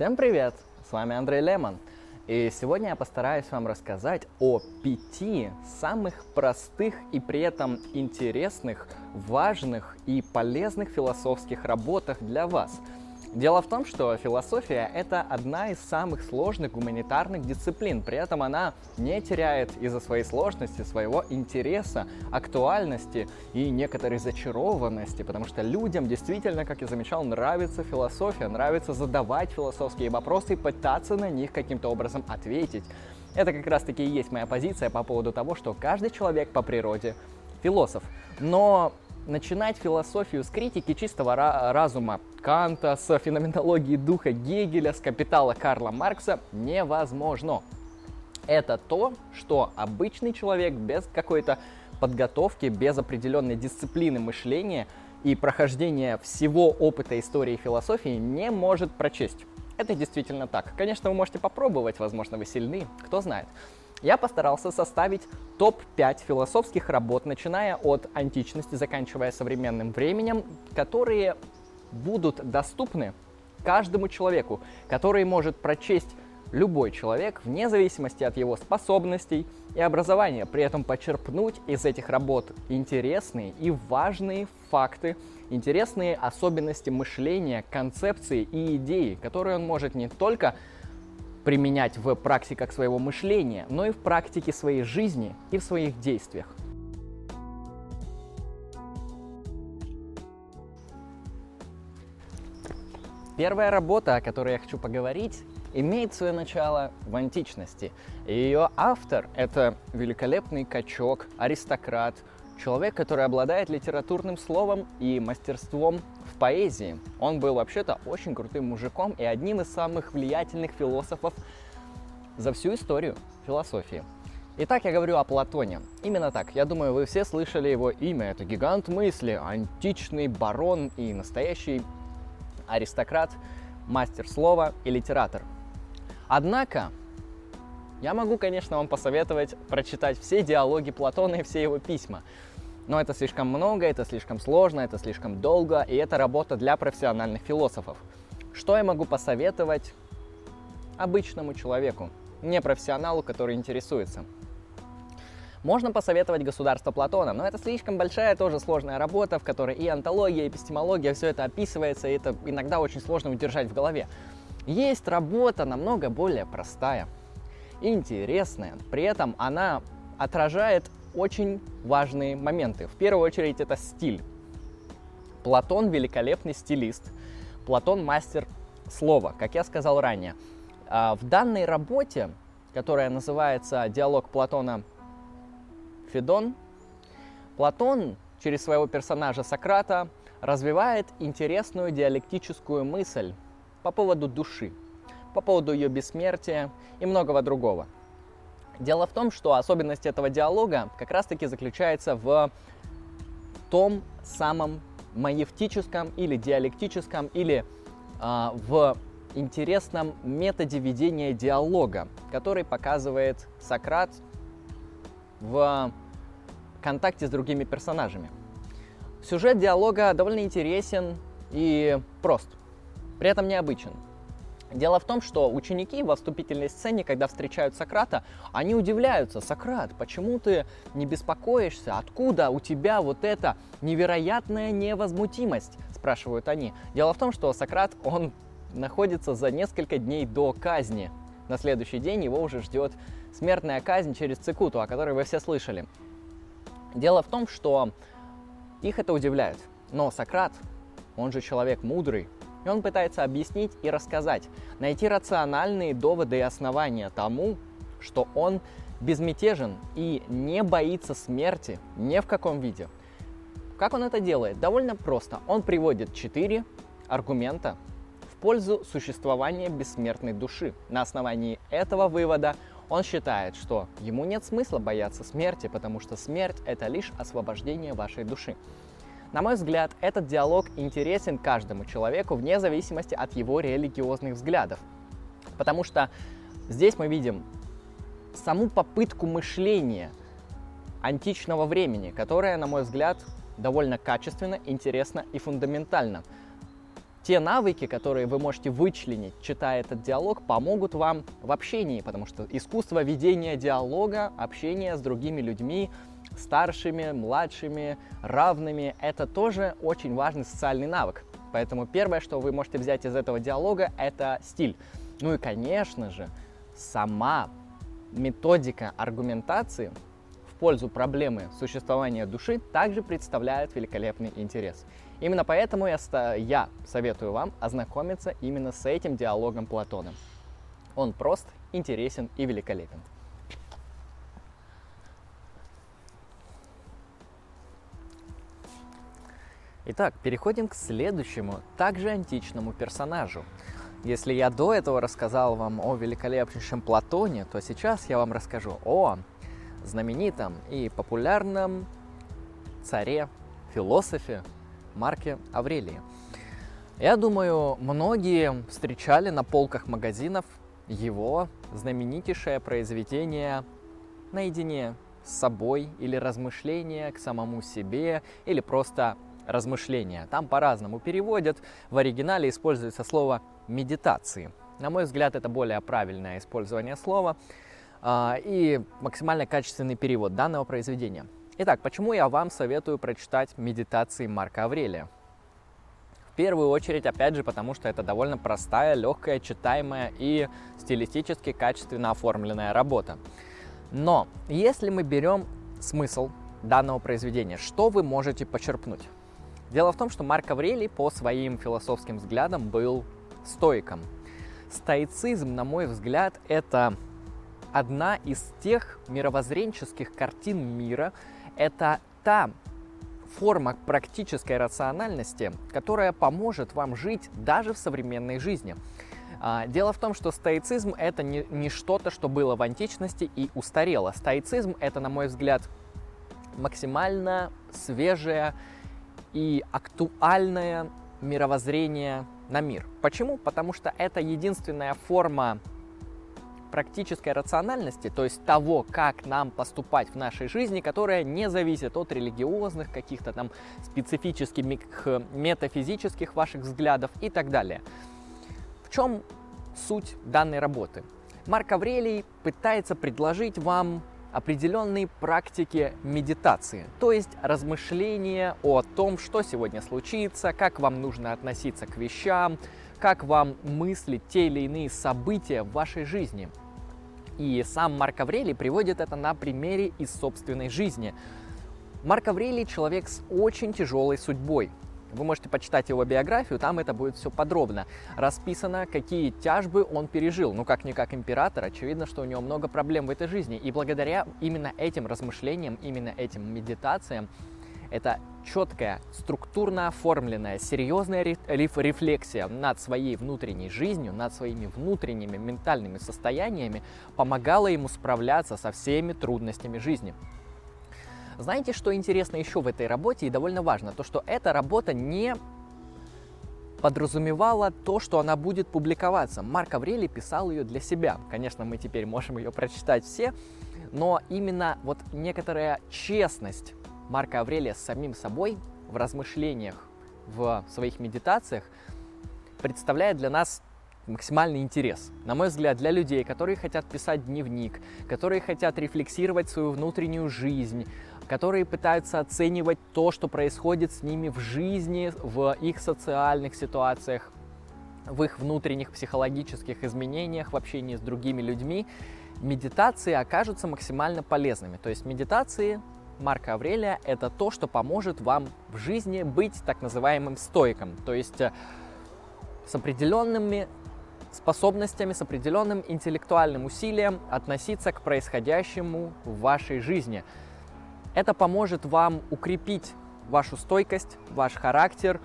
Всем привет! С вами Андрей Лемон. И сегодня я постараюсь вам рассказать о пяти самых простых и при этом интересных, важных и полезных философских работах для вас – Дело в том, что философия — это одна из самых сложных гуманитарных дисциплин. При этом она не теряет из-за своей сложности своего интереса, актуальности и некоторой зачарованности, потому что людям действительно, как я замечал, нравится философия, нравится задавать философские вопросы и пытаться на них каким-то образом ответить. Это как раз-таки и есть моя позиция по поводу того, что каждый человек по природе философ. Но начинать философию с критики чистого разума Канта, с феноменологии духа Гегеля, с капитала Карла Маркса невозможно. Это то, что обычный человек без какой-то подготовки, без определенной дисциплины мышления и прохождения всего опыта истории философии не может прочесть. Это действительно так. Конечно, вы можете попробовать, возможно, вы сильны, кто знает я постарался составить топ-5 философских работ, начиная от античности, заканчивая современным временем, которые будут доступны каждому человеку, который может прочесть любой человек вне зависимости от его способностей и образования, при этом почерпнуть из этих работ интересные и важные факты, интересные особенности мышления, концепции и идеи, которые он может не только применять в практиках своего мышления, но и в практике своей жизни и в своих действиях. Первая работа, о которой я хочу поговорить, имеет свое начало в античности. Ее автор — это великолепный качок, аристократ, человек, который обладает литературным словом и мастерством поэзии. Он был вообще-то очень крутым мужиком и одним из самых влиятельных философов за всю историю философии. Итак, я говорю о Платоне. Именно так. Я думаю, вы все слышали его имя. Это гигант мысли, античный барон и настоящий аристократ, мастер слова и литератор. Однако, я могу, конечно, вам посоветовать прочитать все диалоги Платона и все его письма. Но это слишком много, это слишком сложно, это слишком долго, и это работа для профессиональных философов. Что я могу посоветовать обычному человеку, не профессионалу, который интересуется? Можно посоветовать государство Платона, но это слишком большая, тоже сложная работа, в которой и антология, и эпистемология, все это описывается, и это иногда очень сложно удержать в голове. Есть работа намного более простая, интересная, при этом она отражает очень важные моменты. В первую очередь это стиль. Платон великолепный стилист. Платон мастер слова, как я сказал ранее. А, в данной работе, которая называется «Диалог Платона Федон», Платон через своего персонажа Сократа развивает интересную диалектическую мысль по поводу души, по поводу ее бессмертия и многого другого – Дело в том, что особенность этого диалога как раз-таки заключается в том самом маевтическом или диалектическом или э, в интересном методе ведения диалога, который показывает Сократ в контакте с другими персонажами. Сюжет диалога довольно интересен и прост, при этом необычен. Дело в том, что ученики во вступительной сцене, когда встречают Сократа, они удивляются. Сократ, почему ты не беспокоишься? Откуда у тебя вот эта невероятная невозмутимость? Спрашивают они. Дело в том, что Сократ, он находится за несколько дней до казни. На следующий день его уже ждет смертная казнь через цикуту, о которой вы все слышали. Дело в том, что их это удивляет. Но Сократ, он же человек мудрый, и он пытается объяснить и рассказать, найти рациональные доводы и основания тому, что он безмятежен и не боится смерти ни в каком виде. Как он это делает? Довольно просто. Он приводит четыре аргумента в пользу существования бессмертной души. На основании этого вывода он считает, что ему нет смысла бояться смерти, потому что смерть — это лишь освобождение вашей души. На мой взгляд, этот диалог интересен каждому человеку вне зависимости от его религиозных взглядов. Потому что здесь мы видим саму попытку мышления античного времени, которая, на мой взгляд, довольно качественно, интересно и фундаментально. те навыки, которые вы можете вычленить, читая этот диалог, помогут вам в общении, потому что искусство ведения диалога, общения с другими людьми, старшими, младшими, равными, это тоже очень важный социальный навык. Поэтому первое, что вы можете взять из этого диалога, это стиль. Ну и, конечно же, сама методика аргументации в пользу проблемы существования души также представляет великолепный интерес. Именно поэтому я, я советую вам ознакомиться именно с этим диалогом Платона. Он прост, интересен и великолепен. Итак, переходим к следующему, также античному персонажу. Если я до этого рассказал вам о великолепнейшем Платоне, то сейчас я вам расскажу о знаменитом и популярном царе, философе Марке Аврелии. Я думаю, многие встречали на полках магазинов его знаменитейшее произведение «Наедине с собой» или «Размышления к самому себе» или просто размышления. Там по-разному переводят. В оригинале используется слово медитации. На мой взгляд, это более правильное использование слова а, и максимально качественный перевод данного произведения. Итак, почему я вам советую прочитать медитации Марка Аврелия? В первую очередь, опять же, потому что это довольно простая, легкая, читаемая и стилистически качественно оформленная работа. Но если мы берем смысл данного произведения, что вы можете почерпнуть? Дело в том, что Марк Аврелий по своим философским взглядам был стоиком. Стоицизм, на мой взгляд, это одна из тех мировоззренческих картин мира, это та форма практической рациональности, которая поможет вам жить даже в современной жизни. А, дело в том, что стоицизм это не, не что-то, что было в античности и устарело. Стоицизм это, на мой взгляд, максимально свежая и актуальное мировоззрение на мир. Почему? Потому что это единственная форма практической рациональности, то есть того, как нам поступать в нашей жизни, которая не зависит от религиозных, каких-то там специфических метафизических ваших взглядов и так далее. В чем суть данной работы? Марк Аврелий пытается предложить вам определенные практики медитации, то есть размышления о том, что сегодня случится, как вам нужно относиться к вещам, как вам мыслить те или иные события в вашей жизни. И сам Марк Аврелий приводит это на примере из собственной жизни. Марк Аврелий человек с очень тяжелой судьбой. Вы можете почитать его биографию, там это будет все подробно. Расписано, какие тяжбы он пережил. Ну, как-никак император, очевидно, что у него много проблем в этой жизни. И благодаря именно этим размышлениям, именно этим медитациям, это четкая, структурно оформленная, серьезная рефлексия над своей внутренней жизнью, над своими внутренними ментальными состояниями помогала ему справляться со всеми трудностями жизни. Знаете, что интересно еще в этой работе и довольно важно? То, что эта работа не подразумевала то, что она будет публиковаться. Марк Аврелий писал ее для себя. Конечно, мы теперь можем ее прочитать все, но именно вот некоторая честность Марка Аврелия с самим собой в размышлениях, в своих медитациях представляет для нас максимальный интерес. На мой взгляд, для людей, которые хотят писать дневник, которые хотят рефлексировать свою внутреннюю жизнь, которые пытаются оценивать то, что происходит с ними в жизни, в их социальных ситуациях, в их внутренних психологических изменениях, в общении с другими людьми, медитации окажутся максимально полезными. То есть медитации Марка Аврелия – это то, что поможет вам в жизни быть так называемым стойком, то есть э, с определенными способностями, с определенным интеллектуальным усилием относиться к происходящему в вашей жизни – это поможет вам укрепить вашу стойкость, ваш характер,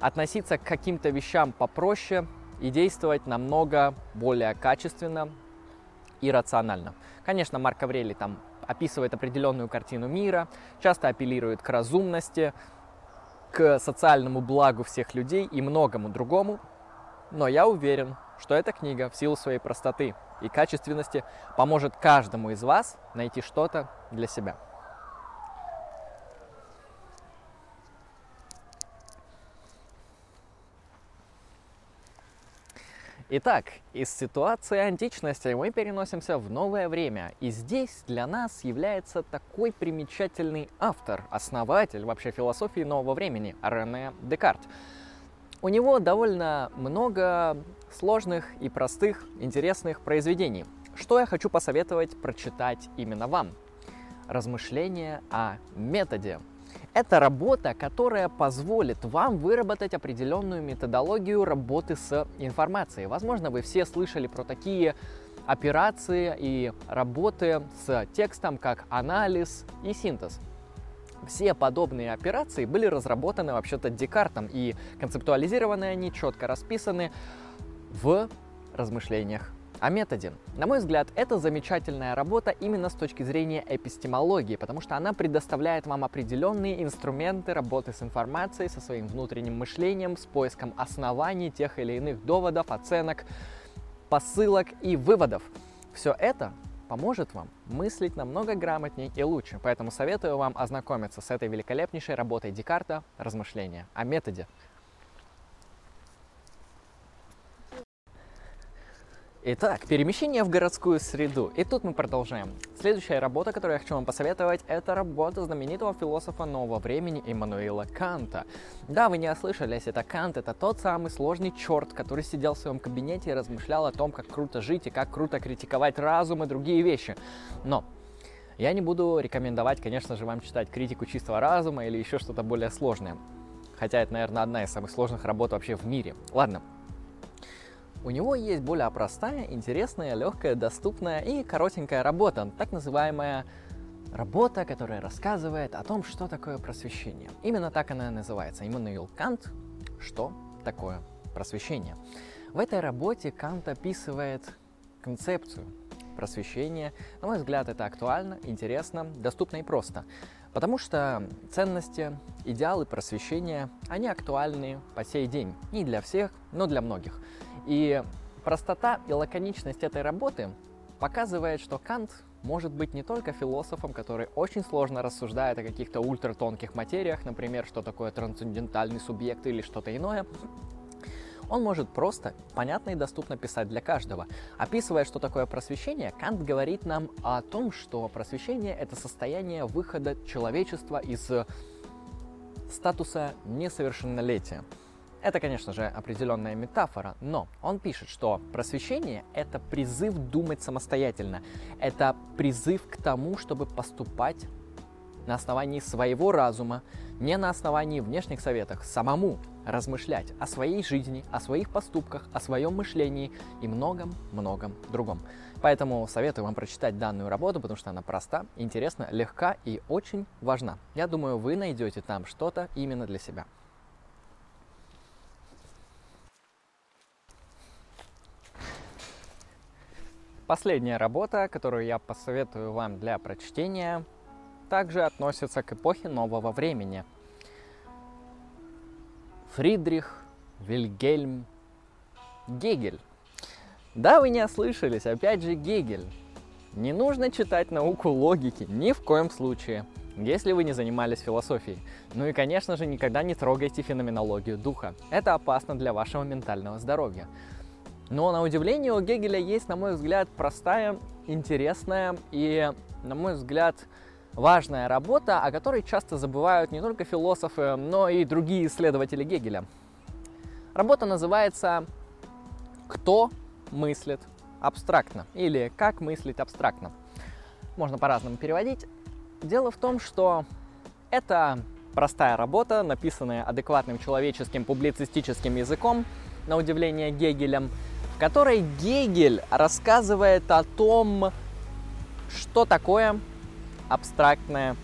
относиться к каким-то вещам попроще и действовать намного более качественно и рационально. Конечно, Марк Аврелий там описывает определенную картину мира, часто апеллирует к разумности, к социальному благу всех людей и многому другому. Но я уверен, что эта книга в силу своей простоты и качественности поможет каждому из вас найти что-то для себя. Итак, из ситуации античности мы переносимся в новое время. И здесь для нас является такой примечательный автор, основатель вообще философии нового времени, Рене Декарт. У него довольно много сложных и простых, интересных произведений. Что я хочу посоветовать прочитать именно вам? Размышления о методе. Это работа, которая позволит вам выработать определенную методологию работы с информацией. Возможно, вы все слышали про такие операции и работы с текстом, как анализ и синтез. Все подобные операции были разработаны вообще-то Декартом, и концептуализированы они, четко расписаны в размышлениях о методе. На мой взгляд, это замечательная работа именно с точки зрения эпистемологии, потому что она предоставляет вам определенные инструменты работы с информацией, со своим внутренним мышлением, с поиском оснований тех или иных доводов, оценок, посылок и выводов. Все это поможет вам мыслить намного грамотнее и лучше. Поэтому советую вам ознакомиться с этой великолепнейшей работой Декарта «Размышления о методе». Итак, перемещение в городскую среду. И тут мы продолжаем. Следующая работа, которую я хочу вам посоветовать, это работа знаменитого философа нового времени Иммануила Канта. Да, вы не ослышались, это Кант, это тот самый сложный черт, который сидел в своем кабинете и размышлял о том, как круто жить и как круто критиковать разум и другие вещи. Но я не буду рекомендовать, конечно же, вам читать критику чистого разума или еще что-то более сложное. Хотя это, наверное, одна из самых сложных работ вообще в мире. Ладно, у него есть более простая, интересная, легкая, доступная и коротенькая работа, так называемая работа, которая рассказывает о том, что такое просвещение. Именно так она называется. Иммануил Кант «Что такое просвещение?». В этой работе Кант описывает концепцию просвещения. На мой взгляд, это актуально, интересно, доступно и просто. Потому что ценности, идеалы просвещения, они актуальны по сей день. Не для всех, но для многих. И простота и лаконичность этой работы показывает, что Кант может быть не только философом, который очень сложно рассуждает о каких-то ультратонких материях, например, что такое трансцендентальный субъект или что-то иное, он может просто, понятно и доступно писать для каждого. Описывая, что такое просвещение, Кант говорит нам о том, что просвещение — это состояние выхода человечества из статуса несовершеннолетия. Это, конечно же, определенная метафора, но он пишет, что просвещение — это призыв думать самостоятельно, это призыв к тому, чтобы поступать на основании своего разума, не на основании внешних советов, самому размышлять о своей жизни, о своих поступках, о своем мышлении и многом-многом другом. Поэтому советую вам прочитать данную работу, потому что она проста, интересна, легка и очень важна. Я думаю, вы найдете там что-то именно для себя. Последняя работа, которую я посоветую вам для прочтения, также относится к эпохе нового времени. Фридрих Вильгельм Гегель. Да, вы не ослышались, опять же Гегель. Не нужно читать науку логики, ни в коем случае, если вы не занимались философией. Ну и, конечно же, никогда не трогайте феноменологию духа. Это опасно для вашего ментального здоровья. Но на удивление у Гегеля есть, на мой взгляд, простая, интересная и, на мой взгляд, важная работа, о которой часто забывают не только философы, но и другие исследователи Гегеля. Работа называется «Кто мыслит абстрактно» или «Как мыслить абстрактно». Можно по-разному переводить. Дело в том, что это простая работа, написанная адекватным человеческим публицистическим языком, на удивление Гегелем – которой Гегель рассказывает о том, что такое абстрактное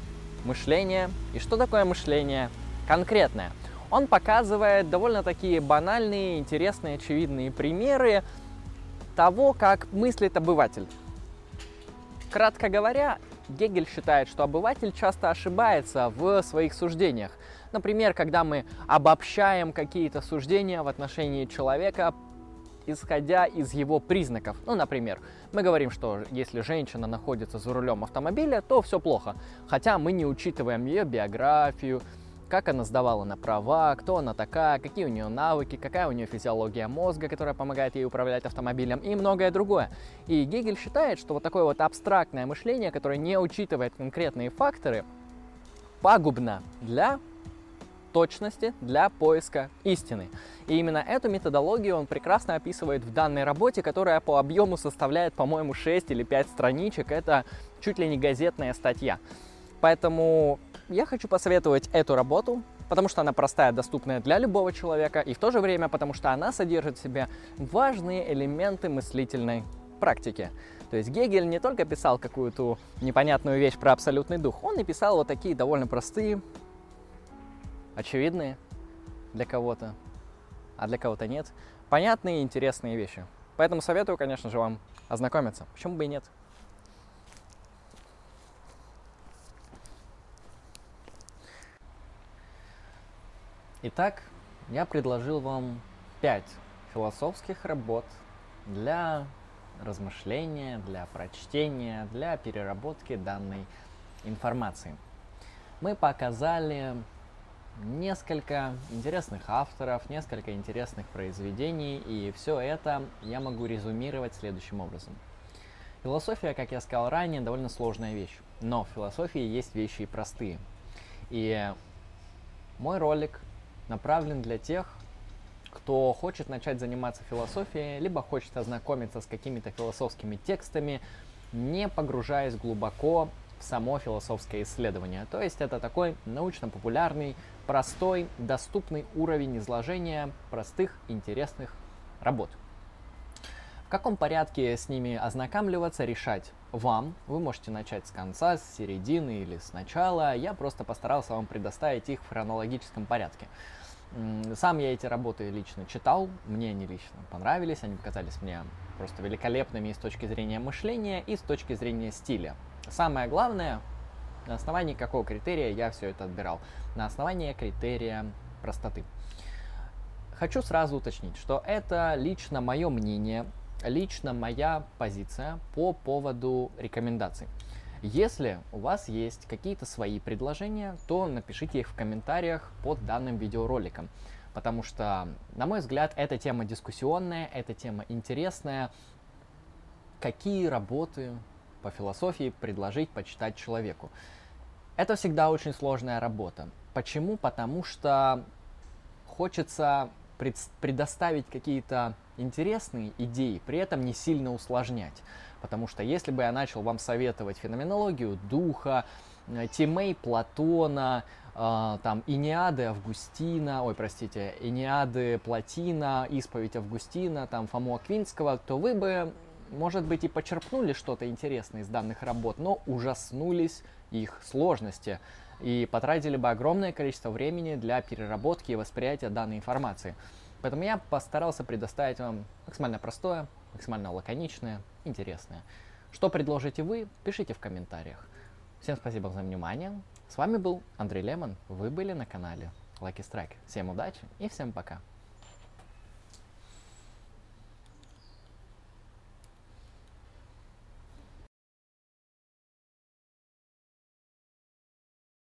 мышление и что такое мышление конкретное. Он показывает довольно такие банальные, интересные, очевидные примеры того, как мыслит обыватель. Кратко говоря, Гегель считает, что обыватель часто ошибается в своих суждениях. Например, когда мы обобщаем какие-то суждения в отношении человека исходя из его признаков. Ну, например, мы говорим, что если женщина находится за рулем автомобиля, то все плохо. Хотя мы не учитываем ее биографию, как она сдавала на права, кто она такая, какие у нее навыки, какая у нее физиология мозга, которая помогает ей управлять автомобилем и многое другое. И Гегель считает, что вот такое вот абстрактное мышление, которое не учитывает конкретные факторы, пагубно для точности для поиска истины. И именно эту методологию он прекрасно описывает в данной работе, которая по объему составляет, по-моему, 6 или 5 страничек. Это чуть ли не газетная статья. Поэтому я хочу посоветовать эту работу, потому что она простая, доступная для любого человека, и в то же время потому что она содержит в себе важные элементы мыслительной практики. То есть Гегель не только писал какую-то непонятную вещь про абсолютный дух, он и писал вот такие довольно простые, очевидные для кого-то, а для кого-то нет, понятные и интересные вещи. Поэтому советую, конечно же, вам ознакомиться. Почему бы и нет? Итак, я предложил вам пять философских работ для размышления, для прочтения, для переработки данной информации. Мы показали несколько интересных авторов, несколько интересных произведений, и все это я могу резюмировать следующим образом. Философия, как я сказал ранее, довольно сложная вещь, но в философии есть вещи и простые. И мой ролик направлен для тех, кто хочет начать заниматься философией, либо хочет ознакомиться с какими-то философскими текстами, не погружаясь глубоко в само философское исследование. То есть это такой научно-популярный, простой, доступный уровень изложения простых, интересных работ. В каком порядке с ними ознакомливаться, решать вам. Вы можете начать с конца, с середины или с начала. Я просто постарался вам предоставить их в хронологическом порядке. Сам я эти работы лично читал, мне они лично понравились, они показались мне просто великолепными и с точки зрения мышления, и с точки зрения стиля. Самое главное, на основании какого критерия я все это отбирал? На основании критерия простоты. Хочу сразу уточнить, что это лично мое мнение, лично моя позиция по поводу рекомендаций. Если у вас есть какие-то свои предложения, то напишите их в комментариях под данным видеороликом. Потому что, на мой взгляд, эта тема дискуссионная, эта тема интересная. Какие работы по философии предложить почитать человеку? Это всегда очень сложная работа. Почему? Потому что хочется предоставить какие-то интересные идеи, при этом не сильно усложнять. Потому что если бы я начал вам советовать феноменологию духа, э, Тимей Платона, э, там Иниады Августина, ой, простите, Иниады Платина, Исповедь Августина, там Фому Аквинского, то вы бы, может быть, и почерпнули что-то интересное из данных работ, но ужаснулись их сложности и потратили бы огромное количество времени для переработки и восприятия данной информации. Поэтому я постарался предоставить вам максимально простое, максимально лаконичное, интересное. Что предложите вы, пишите в комментариях. Всем спасибо за внимание. С вами был Андрей Лемон. Вы были на канале Lucky Strike. Всем удачи и всем пока.